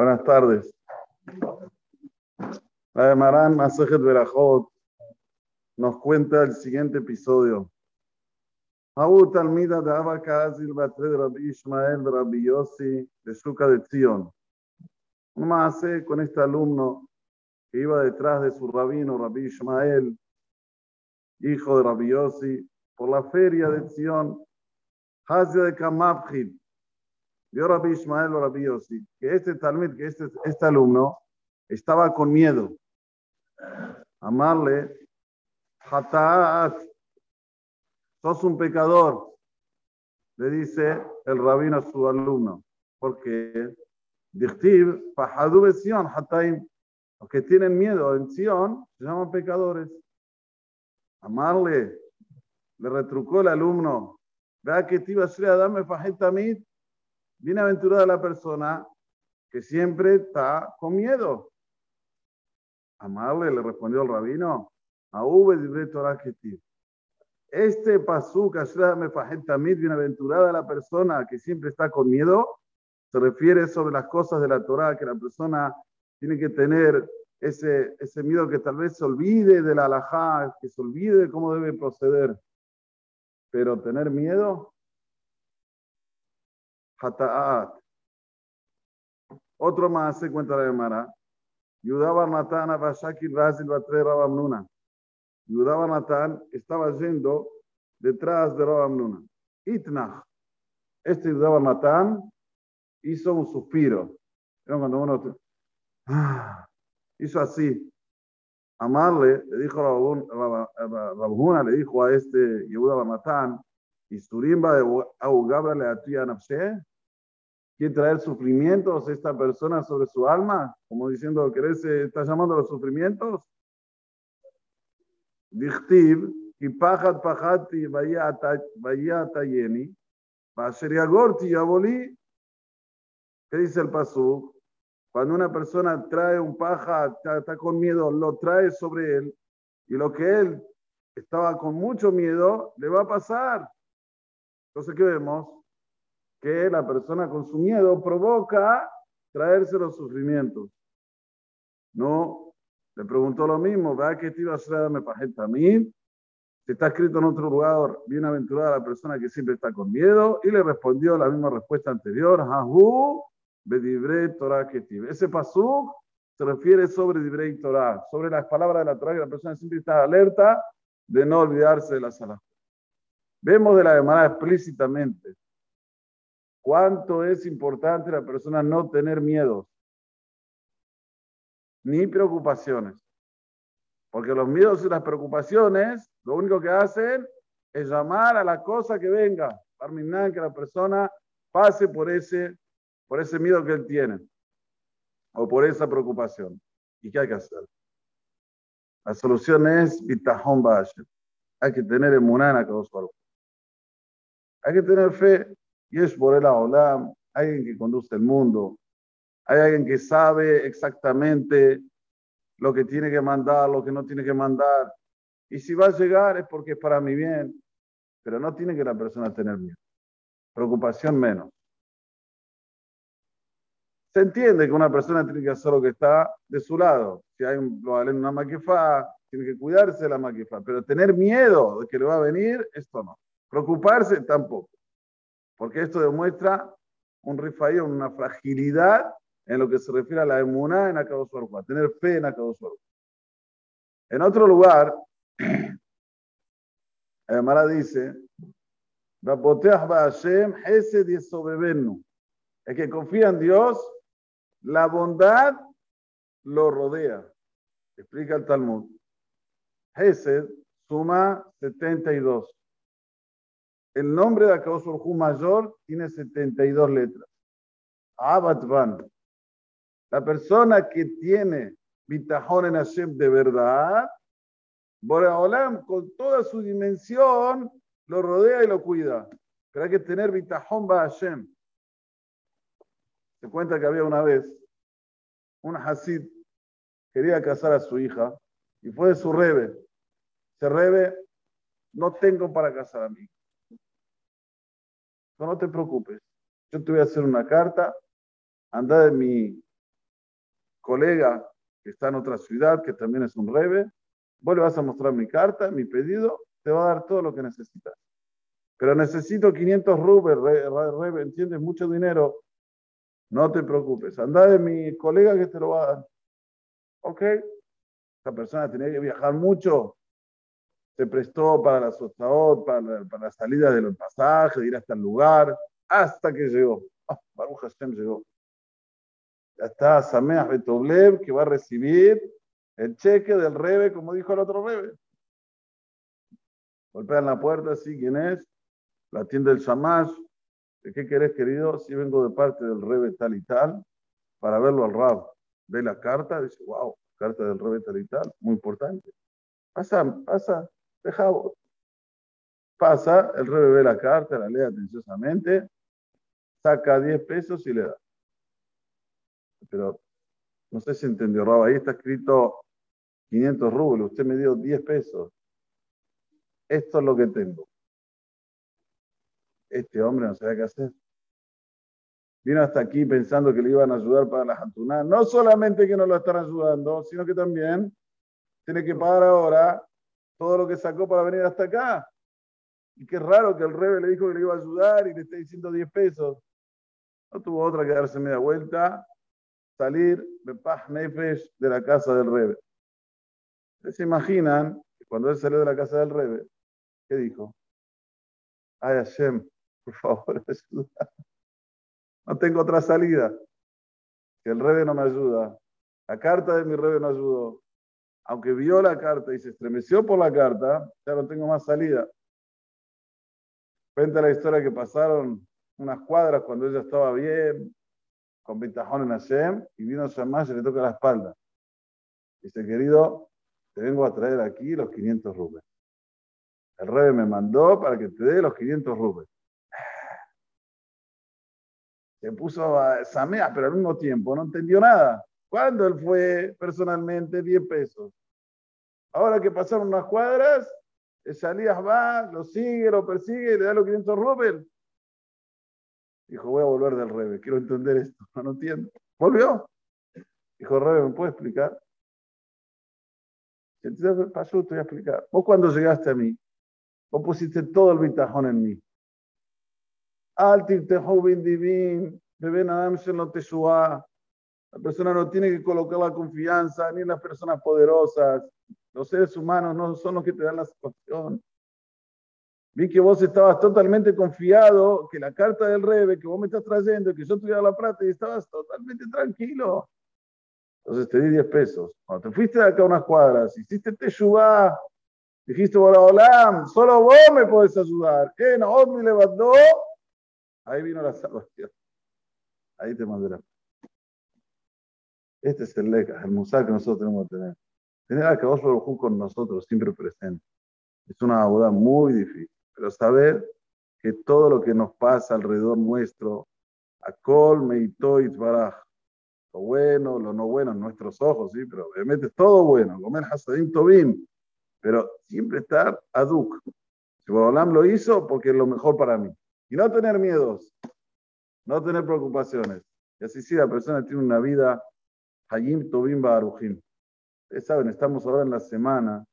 Buenas tardes. La de Marán Masejet Berajot nos cuenta el siguiente episodio. Abu Talmida de Abba Kazil Batre de Rabbi Ishmael de Rabbi Yossi de Shuka de Tzion. Un hace con este alumno que iba detrás de su rabino Rabbi Ishmael, hijo de Rabbi Yossi, por la feria de Tzion, Hazia de Kamabhid, vio Rabbi Ismael o Rabbi Yossi, que este talmid, que este, este alumno, estaba con miedo. Amarle, Hataat, sos un pecador, le dice el rabino a su alumno, porque Dichtiv, Fahadu Sion, Hataim, los que tienen miedo en Sion se llaman pecadores. Amarle, le retrucó el alumno, vea que Tiba Shri Adam Fajetamid, Bienaventurada la persona que siempre está con miedo. Amarle, le respondió el rabino, a Este tamid, bienaventurada la persona que siempre está con miedo, se refiere sobre las cosas de la Torah, que la persona tiene que tener ese, ese miedo que tal vez se olvide de la alajá, que se olvide de cómo debe proceder. Pero tener miedo Hata'at. Otro más se cuenta la Gemara. Yudaba Natán a Bashakir Razil Batre Rabamnuna. Yudaba Natán estaba yendo detrás de Rabamnuna. Itnach. Este Yudaba Natán hizo un suspiro. Cuando uno hizo así. Amarle, le dijo Rabuna, le dijo a este Yehuda Natán, Isturimba de Augabra le atuya nafshe, quiere traer sufrimientos a esta persona sobre su alma, como diciendo, que está llamando a los sufrimientos? Dichtiv, y pajat pajati vaya tayeni, y yaboli. ¿Qué dice el pasú? Cuando una persona trae un paja, está, con miedo, lo trae sobre él, y lo que él estaba con mucho miedo, le va a pasar. Entonces, ¿qué vemos? Que la persona con su miedo provoca traerse los sufrimientos. No, le preguntó lo mismo, ¿verdad que te iba a me a mí? Si está escrito en otro lugar, bienaventurada la persona que siempre está con miedo, y le respondió la misma respuesta anterior, Jahu, Bedibre Torah Ketiv. Ese pasuk se refiere sobre Dibrei Torah, sobre las palabras de la Torah, que la persona siempre está alerta de no olvidarse de la sala. Vemos de la manera explícitamente cuánto es importante la persona no tener miedos ni preocupaciones. Porque los miedos y las preocupaciones lo único que hacen es llamar a la cosa que venga. Terminar que la persona pase por ese, por ese miedo que él tiene o por esa preocupación. ¿Y qué hay que hacer? La solución es Bitajón Hay que tener emuná en Hay que tener fe y es por el Olam, alguien que conduce el mundo, hay alguien que sabe exactamente lo que tiene que mandar, lo que no tiene que mandar. Y si va a llegar es porque es para mi bien, pero no tiene que la persona tener miedo. Preocupación menos. Se entiende que una persona tiene que hacer lo que está de su lado. Si hay un, una maquefa, tiene que cuidarse de la maquefa, pero tener miedo de que le va a venir, esto no. Preocuparse tampoco porque esto demuestra un rifayo, una fragilidad en lo que se refiere a la emuná en Akadosh a tener fe en Akadosh En otro lugar, Mara dice, el que confía en Dios, la bondad lo rodea. Explica el Talmud. Hesed suma 72. El nombre de Akadosh mayor tiene 72 letras. Abatvan. La persona que tiene bitajón en Hashem de verdad, Boreolam con toda su dimensión lo rodea y lo cuida. Pero hay que tener bitajón ba Hashem. Se cuenta que había una vez un Hasid quería casar a su hija y fue de su rebe. Se rebe, no tengo para casar a mí no, te preocupes. Yo te voy a hacer una carta. Anda de mi colega que está en otra ciudad, que también es un rebe, vos le vas a mostrar mi carta, mi pedido, te va a dar todo lo que necesitas. Pero necesito 500 rubes, rebe, ¿entiendes? Mucho dinero. No te preocupes, anda de mi colega que te lo va a dar. Ok, esa persona tenía que viajar mucho, se prestó para la sostaot, para, para la salida de los pasajes, de ir hasta el lugar, hasta que llegó. Ah, Baruch Hashem llegó. Ya está Sameach Betoblev que va a recibir el cheque del Rebe, como dijo el otro Rebe. Golpean la puerta, sí, ¿quién es? La tienda del Shamash. ¿De qué querés, querido? Si vengo de parte del Rebe tal y tal, para verlo al Rab. Ve la carta, dice, wow, carta del Rebe tal y tal, muy importante. Pasa, pasa, deja Pasa, el Rebe ve la carta, la lee atenciosamente, saca 10 pesos y le da. Pero no sé si entendió, Rab, ahí está escrito 500 rublos, usted me dio 10 pesos. Esto es lo que tengo. Este hombre no sabe qué hacer. Vino hasta aquí pensando que le iban a ayudar para la Jantuná. No solamente que no lo están ayudando, sino que también tiene que pagar ahora todo lo que sacó para venir hasta acá. Y qué raro que el Rebe le dijo que le iba a ayudar y le está diciendo 10 pesos. No tuvo otra que darse media vuelta, salir de paz nefesh de la casa del Rebe. ¿Ustedes se imaginan que cuando él salió de la casa del Rebe, ¿qué dijo? Ay Hashem, por favor, ayuda. No tengo otra salida. Que el Rebe no me ayuda. La carta de mi Rebe no ayudó. Aunque vio la carta y se estremeció por la carta, ya no tengo más salida. Cuenta la historia que pasaron unas cuadras cuando ella estaba bien, con Bitajón en Hashem, y vino Shamash y le toca la espalda. Dice, querido, te vengo a traer aquí los 500 rubes. El rey me mandó para que te dé los 500 rubes. Se puso a Samea, pero al mismo tiempo no entendió nada. ¿Cuándo él fue personalmente 10 pesos? Ahora que pasaron unas cuadras, Salías va, lo sigue, lo persigue le da los 500 rubes. Dijo, voy a volver del Rebe, quiero entender esto, no entiendo. ¿Volvió? Dijo, Rebe, ¿me puede explicar? Entonces, pasó, te voy a explicar. Vos cuando llegaste a mí, vos pusiste todo el bitajón en mí. Altir te joven divin, bebé nadam no te La persona no tiene que colocar la confianza ni en las personas poderosas. Los seres humanos no son los que te dan la situación. Vi que vos estabas totalmente confiado, que la carta del Rebe que vos me estás trayendo, que yo te voy a dar la plata y estabas totalmente tranquilo. Entonces te di 10 pesos. Cuando te fuiste de acá unas cuadras, hiciste Teshuvah, dijiste, hola, solo vos me podés ayudar. ¿Qué? No, me levantó. Ahí vino la salvación. Ahí te mandé la. Este es el leca, el musar que nosotros tenemos que tener. Tener a Kadosh Baruj con nosotros, siempre presente. Es una boda muy difícil. Pero saber que todo lo que nos pasa alrededor nuestro, a Kol, Meitoit, Baraj, lo bueno, lo no bueno en nuestros ojos, sí, pero obviamente es todo bueno, comer Hasadim Tobin, pero siempre estar aduk. Si Bolam lo hizo, porque es lo mejor para mí. Y no tener miedos, no tener preocupaciones. Y así sí, la persona tiene una vida Hayim Tobin Barujim. Ustedes saben, estamos ahora en la semana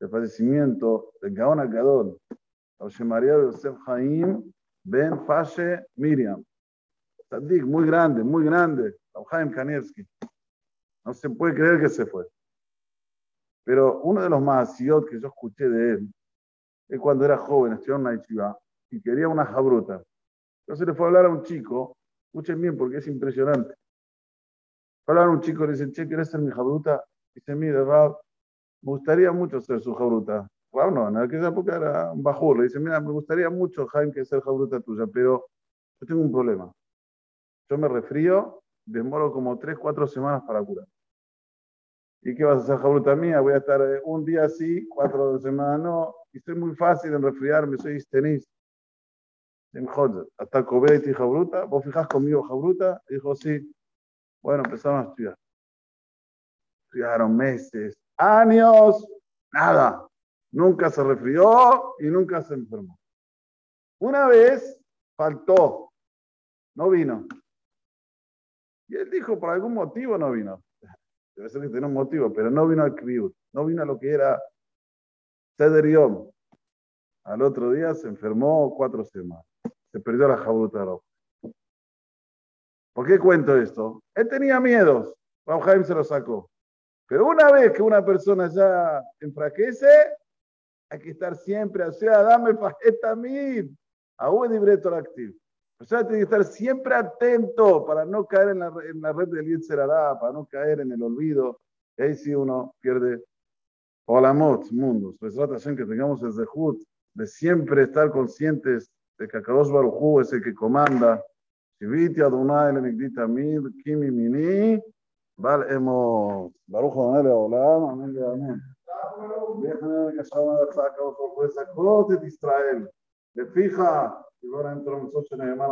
del fallecimiento de Gaona Gadol, José María Yosef Haim Ben Fashe Miriam. Tadik, muy grande, muy grande. Jaime Kanievski. No se puede creer que se fue. Pero uno de los más que yo escuché de él es cuando era joven, estudió en una y quería una jabruta. Entonces le fue a hablar a un chico, escuchen bien porque es impresionante. Hablar un chico, le dice, che, ¿quieres ser mi jabruta? Dice, mire, Rab, me gustaría mucho ser su jabruta. Rab no, en aquella época era un bajur. Le dice, mira, me gustaría mucho, Jaime, que ser jabruta tuya, pero yo tengo un problema. Yo me resfrío demoro como tres, cuatro semanas para curar. ¿Y qué vas a hacer, jabruta mía? Voy a estar eh, un día así, cuatro semanas no. Y soy muy fácil en resfriarme, soy histenista. Hasta y Jabruta, ¿vos fijás conmigo, Jabruta? Dijo, sí. Bueno, empezaron a estudiar. Estudiaron meses, años, nada. Nunca se resfrió y nunca se enfermó. Una vez faltó, no vino. Y él dijo, por algún motivo no vino. debe ser que tiene un motivo, pero no vino al kriut, no vino a lo que era Seder Yom. Al otro día se enfermó cuatro semanas. Se perdió la jabuta roja. ¿Por qué cuento esto? Él tenía miedos. Raúl se lo sacó. Pero una vez que una persona ya enfraquece, hay que estar siempre, o sea, dame fajeta mil. Aún libreto activo. O sea, tiene que estar siempre atento para no caer en la, en la red del Yetzerará, para no caer en el olvido. Y ahí sí uno pierde Olamot, mundos. Pues trata que tengamos el Zehut de siempre estar conscientes de que Akadosh Baruj es el que comanda. Shiviti Adonai le migdita mid, kimi mini, val emot. Baruch Adonai le olam, amén le amén. Déjame que se van a sacar por esa cosa de Israel. De fija, y ahora entro en Soche Nehemar,